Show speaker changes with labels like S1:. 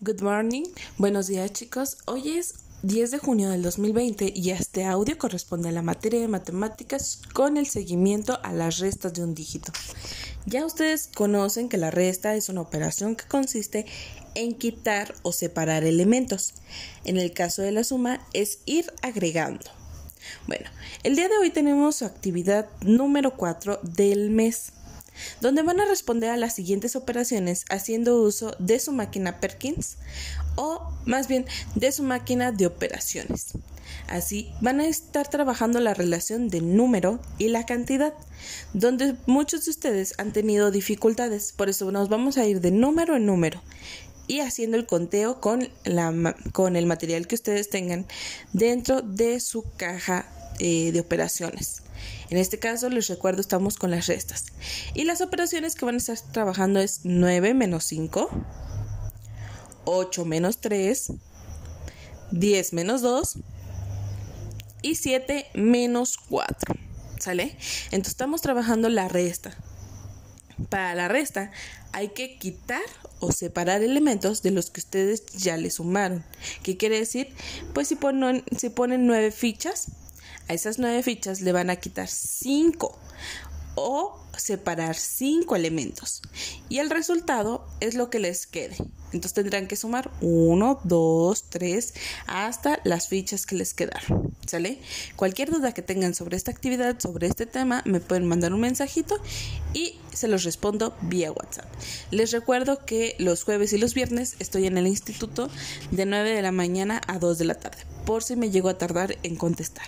S1: Good morning, buenos días chicos. Hoy es 10 de junio del 2020 y este audio corresponde a la materia de matemáticas con el seguimiento a las restas de un dígito. Ya ustedes conocen que la resta es una operación que consiste en quitar o separar elementos. En el caso de la suma es ir agregando. Bueno, el día de hoy tenemos actividad número 4 del mes donde van a responder a las siguientes operaciones haciendo uso de su máquina Perkins o más bien de su máquina de operaciones. Así van a estar trabajando la relación del número y la cantidad, donde muchos de ustedes han tenido dificultades, por eso nos vamos a ir de número en número y haciendo el conteo con, la, con el material que ustedes tengan dentro de su caja eh, de operaciones. En este caso, les recuerdo, estamos con las restas. Y las operaciones que van a estar trabajando es 9 menos 5, 8 menos 3, 10 menos 2 y 7 menos 4. ¿Sale? Entonces estamos trabajando la resta. Para la resta hay que quitar o separar elementos de los que ustedes ya le sumaron. ¿Qué quiere decir? Pues si ponen, si ponen 9 fichas, a esas nueve fichas le van a quitar cinco o separar cinco elementos y el resultado es lo que les quede. Entonces tendrán que sumar 1, 2, 3 hasta las fichas que les quedaron. ¿Sale? Cualquier duda que tengan sobre esta actividad, sobre este tema, me pueden mandar un mensajito y se los respondo vía WhatsApp. Les recuerdo que los jueves y los viernes estoy en el instituto de 9 de la mañana a 2 de la tarde, por si me llego a tardar en contestar.